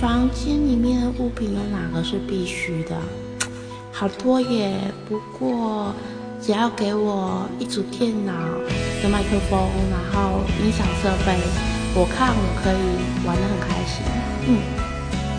房间里面的物品有哪个是必须的？好多耶，不过只要给我一组电脑、跟麦克风，然后音响设备，我看我可以玩得很开心。嗯。